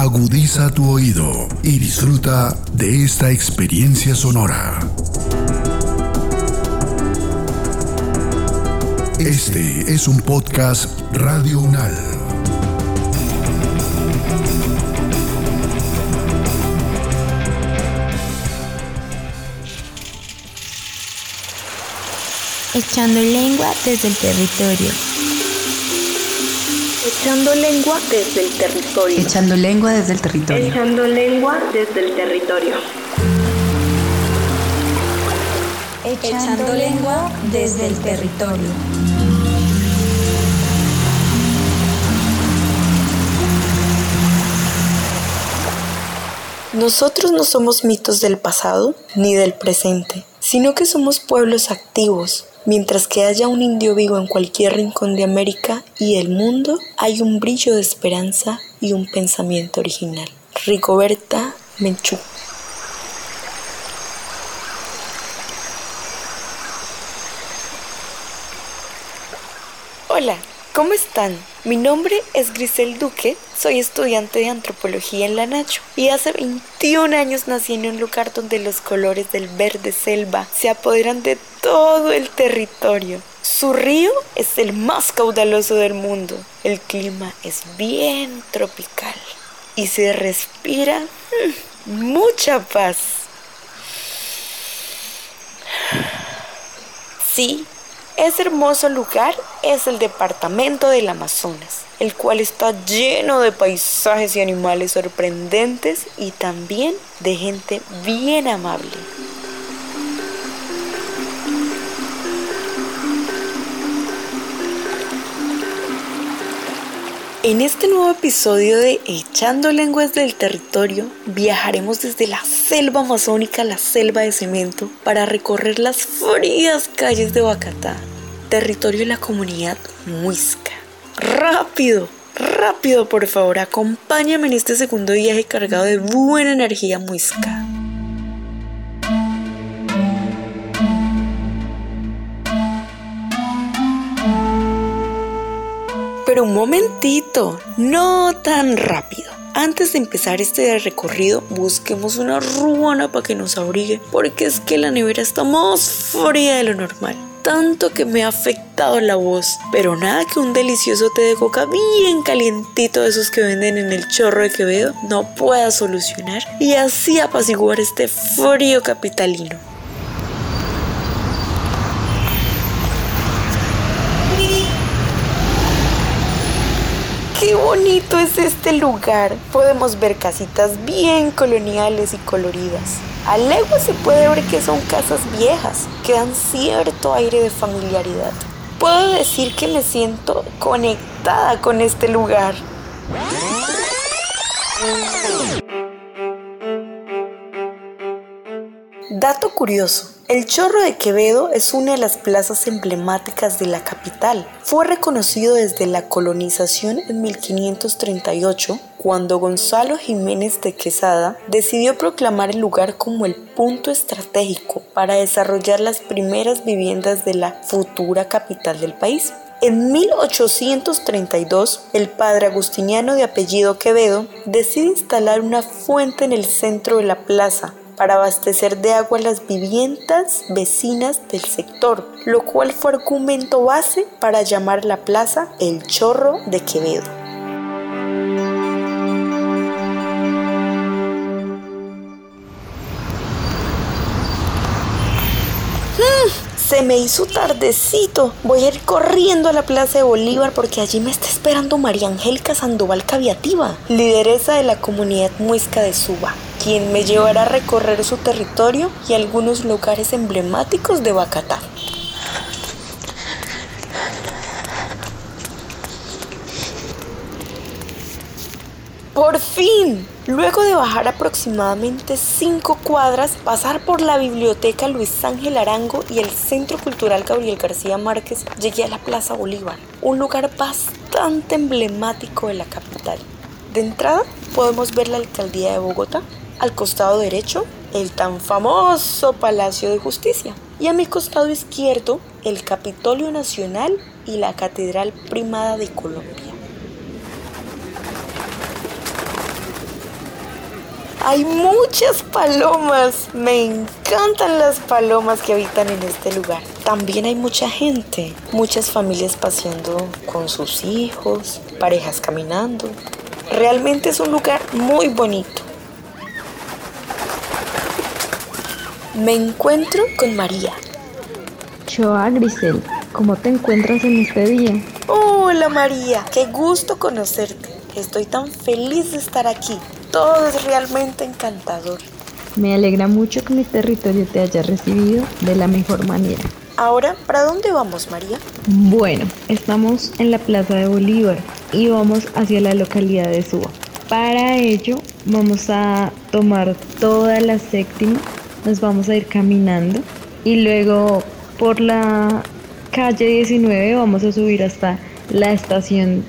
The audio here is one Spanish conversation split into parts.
Agudiza tu oído y disfruta de esta experiencia sonora. Este es un podcast Radio Unal. Echando lengua desde el territorio. Echando lengua desde el territorio. Echando lengua desde el territorio. Echando lengua desde el territorio. Echando lengua desde el territorio. Nosotros no somos mitos del pasado ni del presente, sino que somos pueblos activos. Mientras que haya un indio vivo en cualquier rincón de América y el mundo, hay un brillo de esperanza y un pensamiento original. Rigoberta Menchú. Hola, ¿cómo están? Mi nombre es Grisel Duque, soy estudiante de antropología en la Nacho y hace 21 años nací en un lugar donde los colores del verde selva se apoderan de todo el territorio. Su río es el más caudaloso del mundo, el clima es bien tropical y se respira mm, mucha paz. Sí, ese hermoso lugar es el departamento del Amazonas, el cual está lleno de paisajes y animales sorprendentes y también de gente bien amable. En este nuevo episodio de Echando Lenguas del Territorio, viajaremos desde la selva amazónica a la selva de cemento para recorrer las frías calles de Bacatá, territorio de la comunidad muisca. ¡Rápido! ¡Rápido, por favor! Acompáñame en este segundo viaje cargado de buena energía muisca. Pero un momentito, no tan rápido. Antes de empezar este recorrido, busquemos una ruana para que nos abrigue, porque es que la nevera está más fría de lo normal. Tanto que me ha afectado la voz, pero nada que un delicioso té de coca bien calientito de esos que venden en el chorro de Quevedo no pueda solucionar y así apaciguar este frío capitalino. ¡Qué bonito es este lugar! Podemos ver casitas bien coloniales y coloridas. A legua se puede ver que son casas viejas, que dan cierto aire de familiaridad. Puedo decir que me siento conectada con este lugar. Dato curioso, el Chorro de Quevedo es una de las plazas emblemáticas de la capital. Fue reconocido desde la colonización en 1538, cuando Gonzalo Jiménez de Quesada decidió proclamar el lugar como el punto estratégico para desarrollar las primeras viviendas de la futura capital del país. En 1832, el padre agustiniano de apellido Quevedo decide instalar una fuente en el centro de la plaza para abastecer de agua las viviendas vecinas del sector, lo cual fue argumento base para llamar la plaza El Chorro de Quevedo. Se me hizo tardecito. Voy a ir corriendo a la Plaza de Bolívar porque allí me está esperando María Angélica Sandoval Caviativa, lideresa de la comunidad muisca de Suba, quien me llevará a recorrer su territorio y algunos lugares emblemáticos de Bacatá. Por fin, luego de bajar aproximadamente 5 cuadras, pasar por la biblioteca Luis Ángel Arango y el Centro Cultural Gabriel García Márquez, llegué a la Plaza Bolívar, un lugar bastante emblemático de la capital. De entrada, podemos ver la alcaldía de Bogotá, al costado derecho, el tan famoso Palacio de Justicia, y a mi costado izquierdo, el Capitolio Nacional y la Catedral Primada de Colombia. Hay muchas palomas. Me encantan las palomas que habitan en este lugar. También hay mucha gente, muchas familias paseando con sus hijos, parejas caminando. Realmente es un lugar muy bonito. Me encuentro con María. Choa Grisel, ¿cómo te encuentras en este día? Hola María, qué gusto conocerte. Estoy tan feliz de estar aquí. Todo es realmente encantador. Me alegra mucho que mi territorio te haya recibido de la mejor manera. Ahora, ¿para dónde vamos, María? Bueno, estamos en la Plaza de Bolívar y vamos hacia la localidad de Suba. Para ello, vamos a tomar toda la séptima, nos vamos a ir caminando y luego por la calle 19 vamos a subir hasta la estación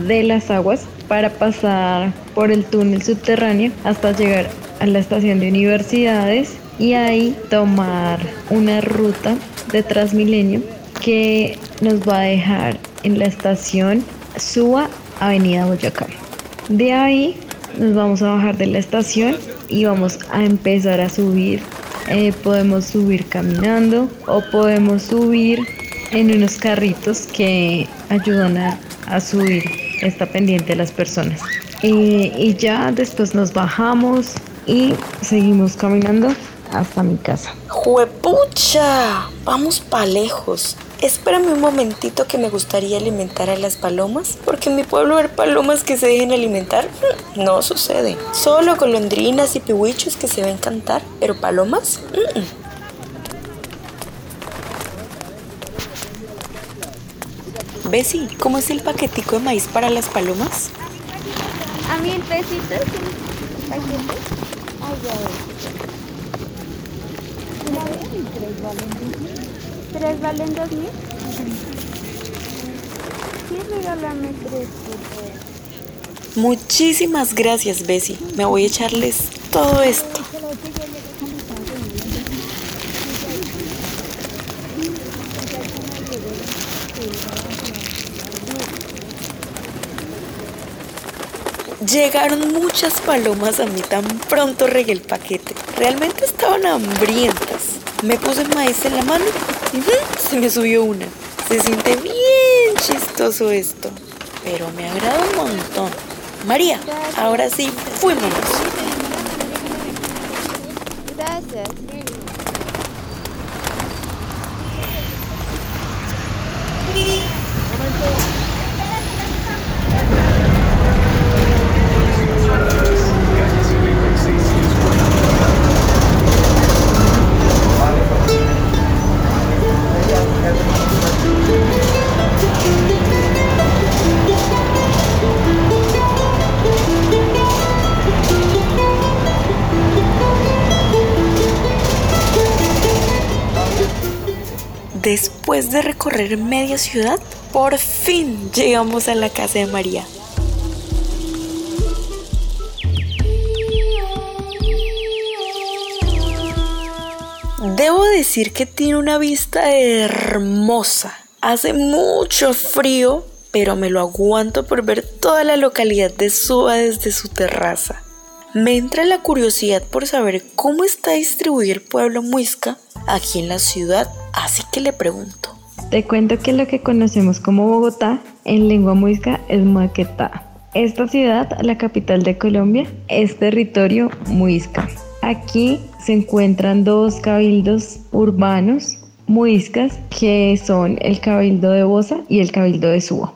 de las aguas para pasar por el túnel subterráneo hasta llegar a la estación de universidades y ahí tomar una ruta de Transmilenio que nos va a dejar en la estación Suba, Avenida Boyacá. De ahí nos vamos a bajar de la estación y vamos a empezar a subir. Eh, podemos subir caminando o podemos subir en unos carritos que ayudan a, a subir esta pendiente a las personas. Eh, y ya después nos bajamos y seguimos caminando hasta mi casa. ¡Juepucha! Vamos pa' lejos. Espérame un momentito que me gustaría alimentar a las palomas, porque en mi pueblo ver palomas que se dejen alimentar mm, no sucede. Solo golondrinas y pihuichos que se ven cantar, pero palomas, mm. Bessie, ¿cómo es el paquetico de maíz para las palomas? A mil pesitos el. Ay, ya. ¿Tres valen dos mil? Sí, regálame tres, por. Muchísimas gracias, Bessie. Me voy a echarles todo esto. Llegaron muchas palomas a mí tan pronto regué el paquete. Realmente estaban hambrientas. Me puse maíz en la mano se me subió una. Se siente bien chistoso esto, pero me agrada un montón. María, ahora sí, fuémonos. Media ciudad, por fin llegamos a la casa de María. Debo decir que tiene una vista hermosa. Hace mucho frío, pero me lo aguanto por ver toda la localidad de Suba desde su terraza. Me entra la curiosidad por saber cómo está distribuido el pueblo muisca aquí en la ciudad, así que le pregunto. Te cuento que lo que conocemos como Bogotá en lengua muisca es Maquetá. Esta ciudad, la capital de Colombia, es territorio muisca. Aquí se encuentran dos cabildos urbanos muiscas que son el cabildo de Bosa y el cabildo de Suba.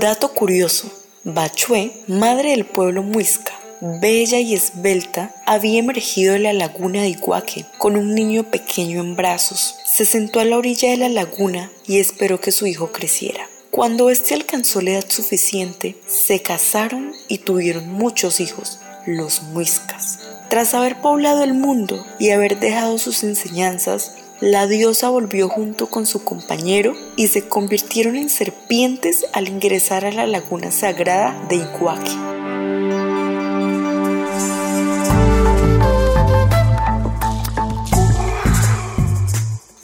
Dato curioso, Bachué, madre del pueblo muisca, bella y esbelta, había emergido de la laguna de Iguaque con un niño pequeño en brazos. Se sentó a la orilla de la laguna y esperó que su hijo creciera. Cuando éste alcanzó la edad suficiente, se casaron y tuvieron muchos hijos, los muiscas. Tras haber poblado el mundo y haber dejado sus enseñanzas, la diosa volvió junto con su compañero y se convirtieron en serpientes al ingresar a la laguna sagrada de Iguaque.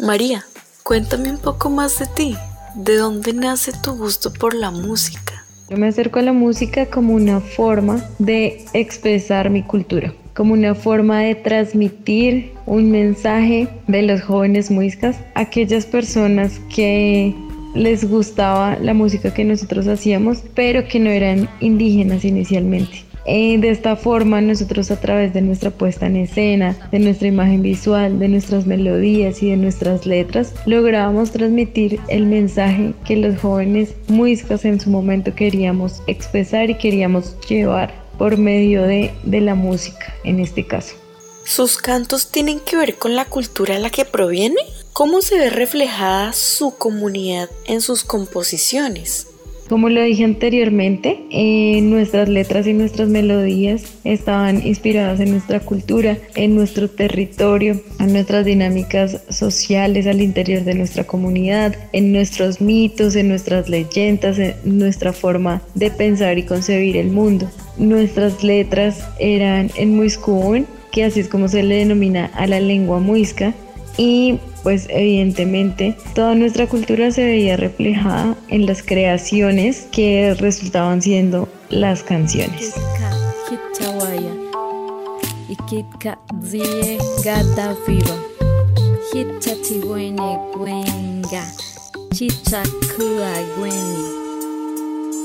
María, cuéntame un poco más de ti. ¿De dónde nace tu gusto por la música? Yo me acerco a la música como una forma de expresar mi cultura, como una forma de transmitir un mensaje de los jóvenes muiscas aquellas personas que les gustaba la música que nosotros hacíamos, pero que no eran indígenas inicialmente. Eh, de esta forma nosotros a través de nuestra puesta en escena, de nuestra imagen visual, de nuestras melodías y de nuestras letras, lográbamos transmitir el mensaje que los jóvenes muiscas en su momento queríamos expresar y queríamos llevar por medio de, de la música en este caso. ¿Sus cantos tienen que ver con la cultura a la que proviene? ¿Cómo se ve reflejada su comunidad en sus composiciones? Como lo dije anteriormente, eh, nuestras letras y nuestras melodías estaban inspiradas en nuestra cultura, en nuestro territorio, en nuestras dinámicas sociales al interior de nuestra comunidad, en nuestros mitos, en nuestras leyendas, en nuestra forma de pensar y concebir el mundo. Nuestras letras eran en muiscún, que así es como se le denomina a la lengua muisca, y pues evidentemente toda nuestra cultura se veía reflejada en las creaciones que resultaban siendo las canciones.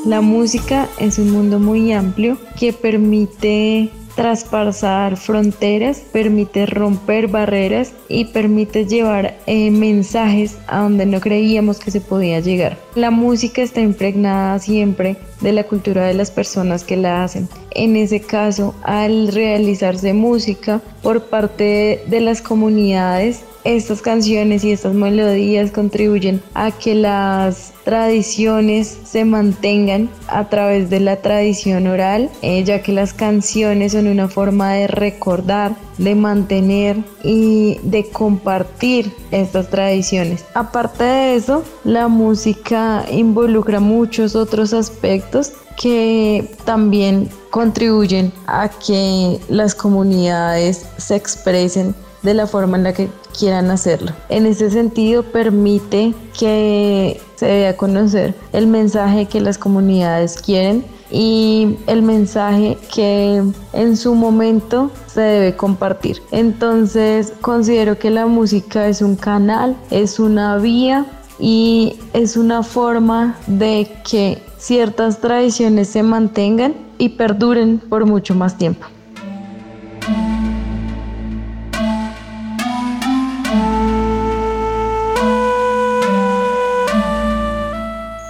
La música es un mundo muy amplio que permite traspasar fronteras, permite romper barreras y permite llevar eh, mensajes a donde no creíamos que se podía llegar. La música está impregnada siempre de la cultura de las personas que la hacen. En ese caso, al realizarse música por parte de las comunidades, estas canciones y estas melodías contribuyen a que las tradiciones se mantengan a través de la tradición oral, eh, ya que las canciones son una forma de recordar, de mantener y de compartir estas tradiciones. Aparte de eso, la música involucra muchos otros aspectos que también contribuyen a que las comunidades se expresen de la forma en la que quieran hacerlo. En ese sentido, permite que se dé a conocer el mensaje que las comunidades quieren y el mensaje que en su momento se debe compartir. Entonces, considero que la música es un canal, es una vía y es una forma de que ciertas tradiciones se mantengan y perduren por mucho más tiempo.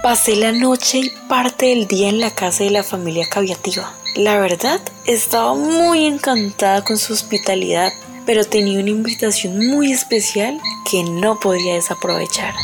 Pasé la noche y parte del día en la casa de la familia Caviativa. La verdad, estaba muy encantada con su hospitalidad, pero tenía una invitación muy especial que no podía desaprovechar.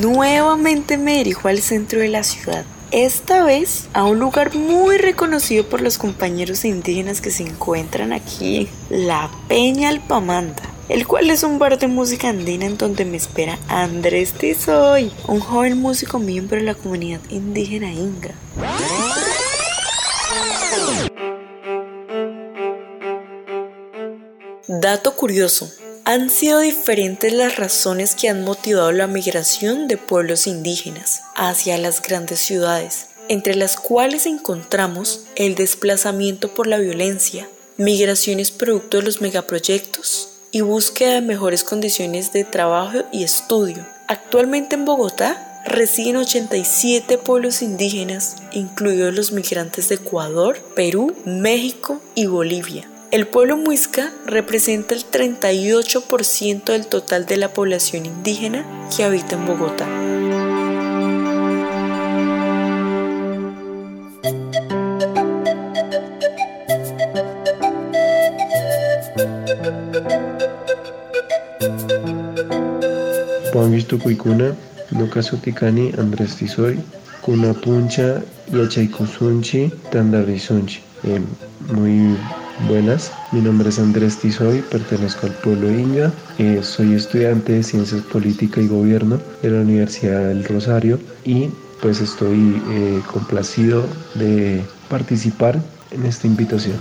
Nuevamente me dirijo al centro de la ciudad esta vez a un lugar muy reconocido por los compañeros indígenas que se encuentran aquí, la Peña Alpamanda el cual es un bar de música andina en donde me espera Andrés Tizoy, un joven músico miembro de la comunidad indígena Inga. Dato curioso, han sido diferentes las razones que han motivado la migración de pueblos indígenas hacia las grandes ciudades, entre las cuales encontramos el desplazamiento por la violencia, migraciones producto de los megaproyectos y búsqueda de mejores condiciones de trabajo y estudio. Actualmente en Bogotá residen 87 pueblos indígenas, incluidos los migrantes de Ecuador, Perú, México y Bolivia. El pueblo muisca representa el 38% del total de la población indígena que habita en Bogotá. Juan visto Cuicuna, Lucas Uticani, Andrés Tizoy, Cuna Puncha, Yachaykusunchi, Tandarizunchi. Eh, muy Buenas, mi nombre es Andrés Tizoy, pertenezco al pueblo Inga, eh, soy estudiante de Ciencias Política y Gobierno de la Universidad del Rosario y pues estoy eh, complacido de participar en esta invitación.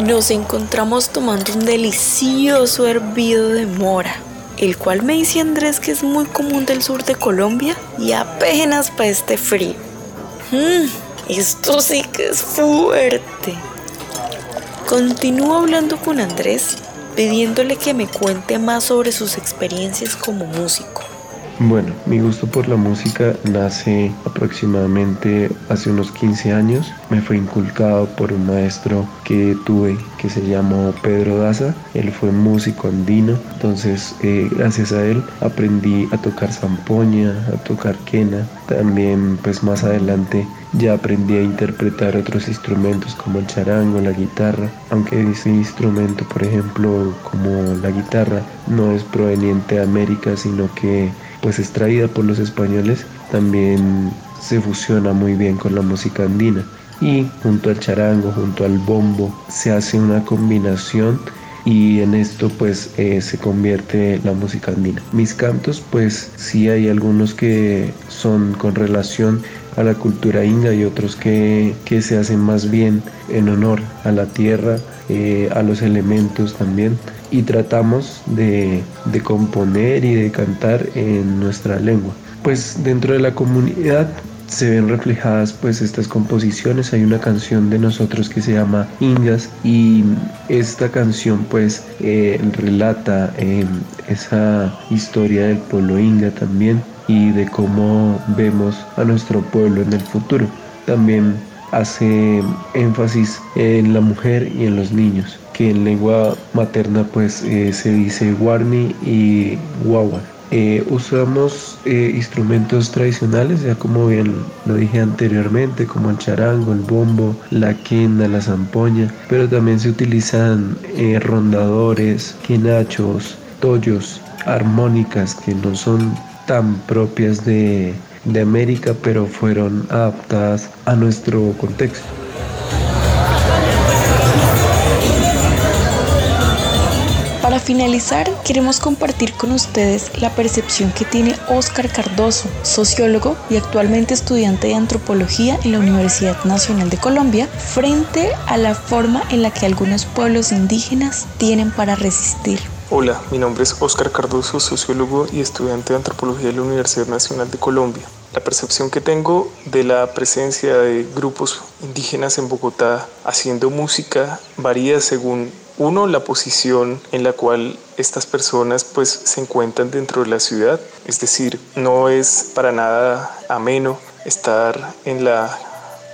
Nos encontramos tomando un delicioso hervido de mora, el cual me dice Andrés que es muy común del sur de Colombia y apenas para este frío. Mmm, esto sí que es fuerte. Continúo hablando con Andrés, pidiéndole que me cuente más sobre sus experiencias como músico. Bueno, mi gusto por la música nace aproximadamente hace unos 15 años. Me fue inculcado por un maestro que tuve que se llamó Pedro Daza. Él fue músico andino, entonces eh, gracias a él aprendí a tocar zampoña, a tocar quena. También pues más adelante ya aprendí a interpretar otros instrumentos como el charango, la guitarra, aunque ese instrumento, por ejemplo, como la guitarra, no es proveniente de América, sino que pues extraída por los españoles, también se fusiona muy bien con la música andina. Y junto al charango, junto al bombo, se hace una combinación y en esto pues eh, se convierte la música andina. Mis cantos pues sí hay algunos que son con relación a la cultura inga y otros que, que se hacen más bien en honor a la tierra, eh, a los elementos también y tratamos de, de componer y de cantar en nuestra lengua. Pues dentro de la comunidad se ven reflejadas pues estas composiciones. Hay una canción de nosotros que se llama Ingas y esta canción pues eh, relata eh, esa historia del pueblo inga también y de cómo vemos a nuestro pueblo en el futuro. También hace énfasis en la mujer y en los niños que en lengua materna pues eh, se dice warmi y guagua. Eh, usamos eh, instrumentos tradicionales, ya como bien lo dije anteriormente, como el charango, el bombo, la quena, la zampoña, pero también se utilizan rondadores, quinachos, tollos, armónicas que no son tan propias de, de América, pero fueron adaptadas a nuestro contexto. Para finalizar, queremos compartir con ustedes la percepción que tiene Óscar Cardoso, sociólogo y actualmente estudiante de antropología en la Universidad Nacional de Colombia, frente a la forma en la que algunos pueblos indígenas tienen para resistir. Hola, mi nombre es Óscar Cardoso, sociólogo y estudiante de antropología de la Universidad Nacional de Colombia. La percepción que tengo de la presencia de grupos indígenas en Bogotá haciendo música varía según uno, la posición en la cual estas personas pues se encuentran dentro de la ciudad, es decir, no es para nada ameno estar en la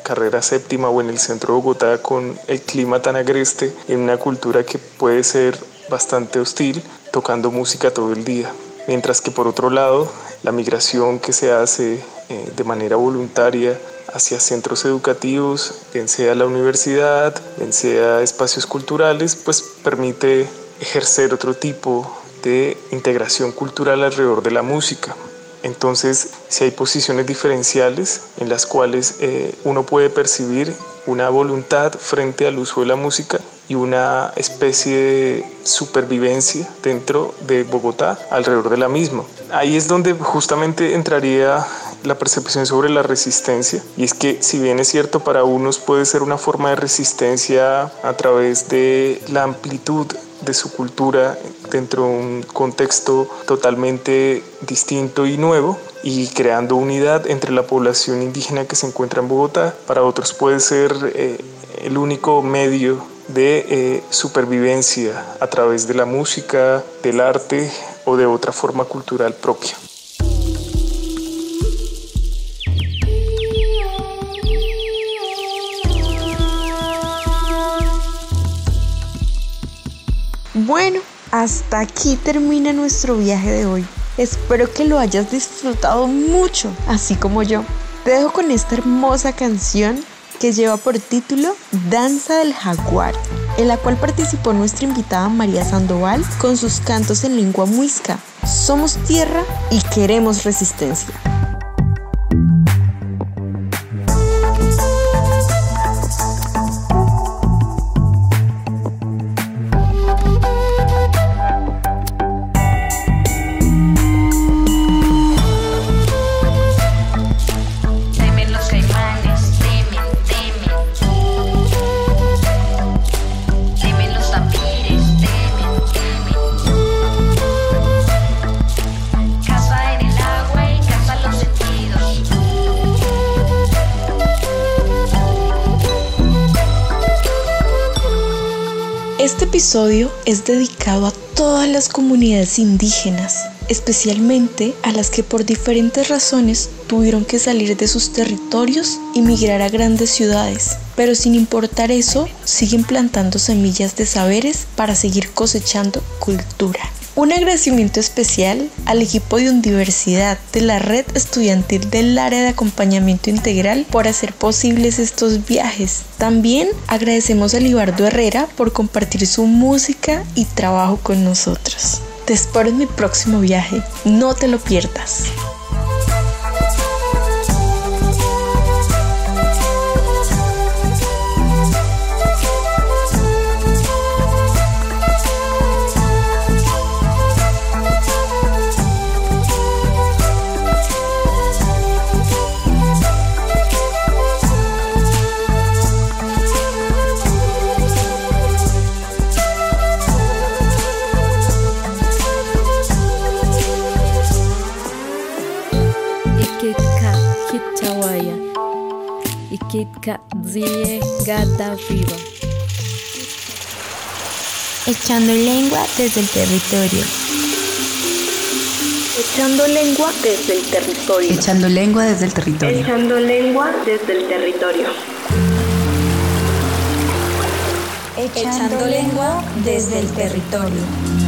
carrera séptima o en el centro de Bogotá con el clima tan agreste en una cultura que puede ser bastante hostil, tocando música todo el día. Mientras que por otro lado, la migración que se hace eh, de manera voluntaria hacia centros educativos, bien sea la universidad, bien sea espacios culturales, pues permite ejercer otro tipo de integración cultural alrededor de la música. Entonces, si hay posiciones diferenciales en las cuales eh, uno puede percibir una voluntad frente al uso de la música y una especie de supervivencia dentro de Bogotá alrededor de la misma. Ahí es donde justamente entraría la percepción sobre la resistencia y es que si bien es cierto para unos puede ser una forma de resistencia a través de la amplitud de su cultura dentro de un contexto totalmente distinto y nuevo y creando unidad entre la población indígena que se encuentra en Bogotá, para otros puede ser eh, el único medio de eh, supervivencia a través de la música, del arte o de otra forma cultural propia. Bueno, hasta aquí termina nuestro viaje de hoy. Espero que lo hayas disfrutado mucho, así como yo. Te dejo con esta hermosa canción que lleva por título Danza del Jaguar, en la cual participó nuestra invitada María Sandoval con sus cantos en lengua muisca. Somos tierra y queremos resistencia. Episodio es dedicado a todas las comunidades indígenas, especialmente a las que por diferentes razones tuvieron que salir de sus territorios y migrar a grandes ciudades, pero sin importar eso, siguen plantando semillas de saberes para seguir cosechando cultura. Un agradecimiento especial al equipo de Universidad de la Red Estudiantil del Área de Acompañamiento Integral por hacer posibles estos viajes. También agradecemos a Libardo Herrera por compartir su música y trabajo con nosotros. Te espero en mi próximo viaje, no te lo pierdas. Echando lengua desde el territorio. Echando lengua desde el territorio. Echando lengua desde el territorio. Echando lengua desde el territorio. Echando lengua desde el territorio.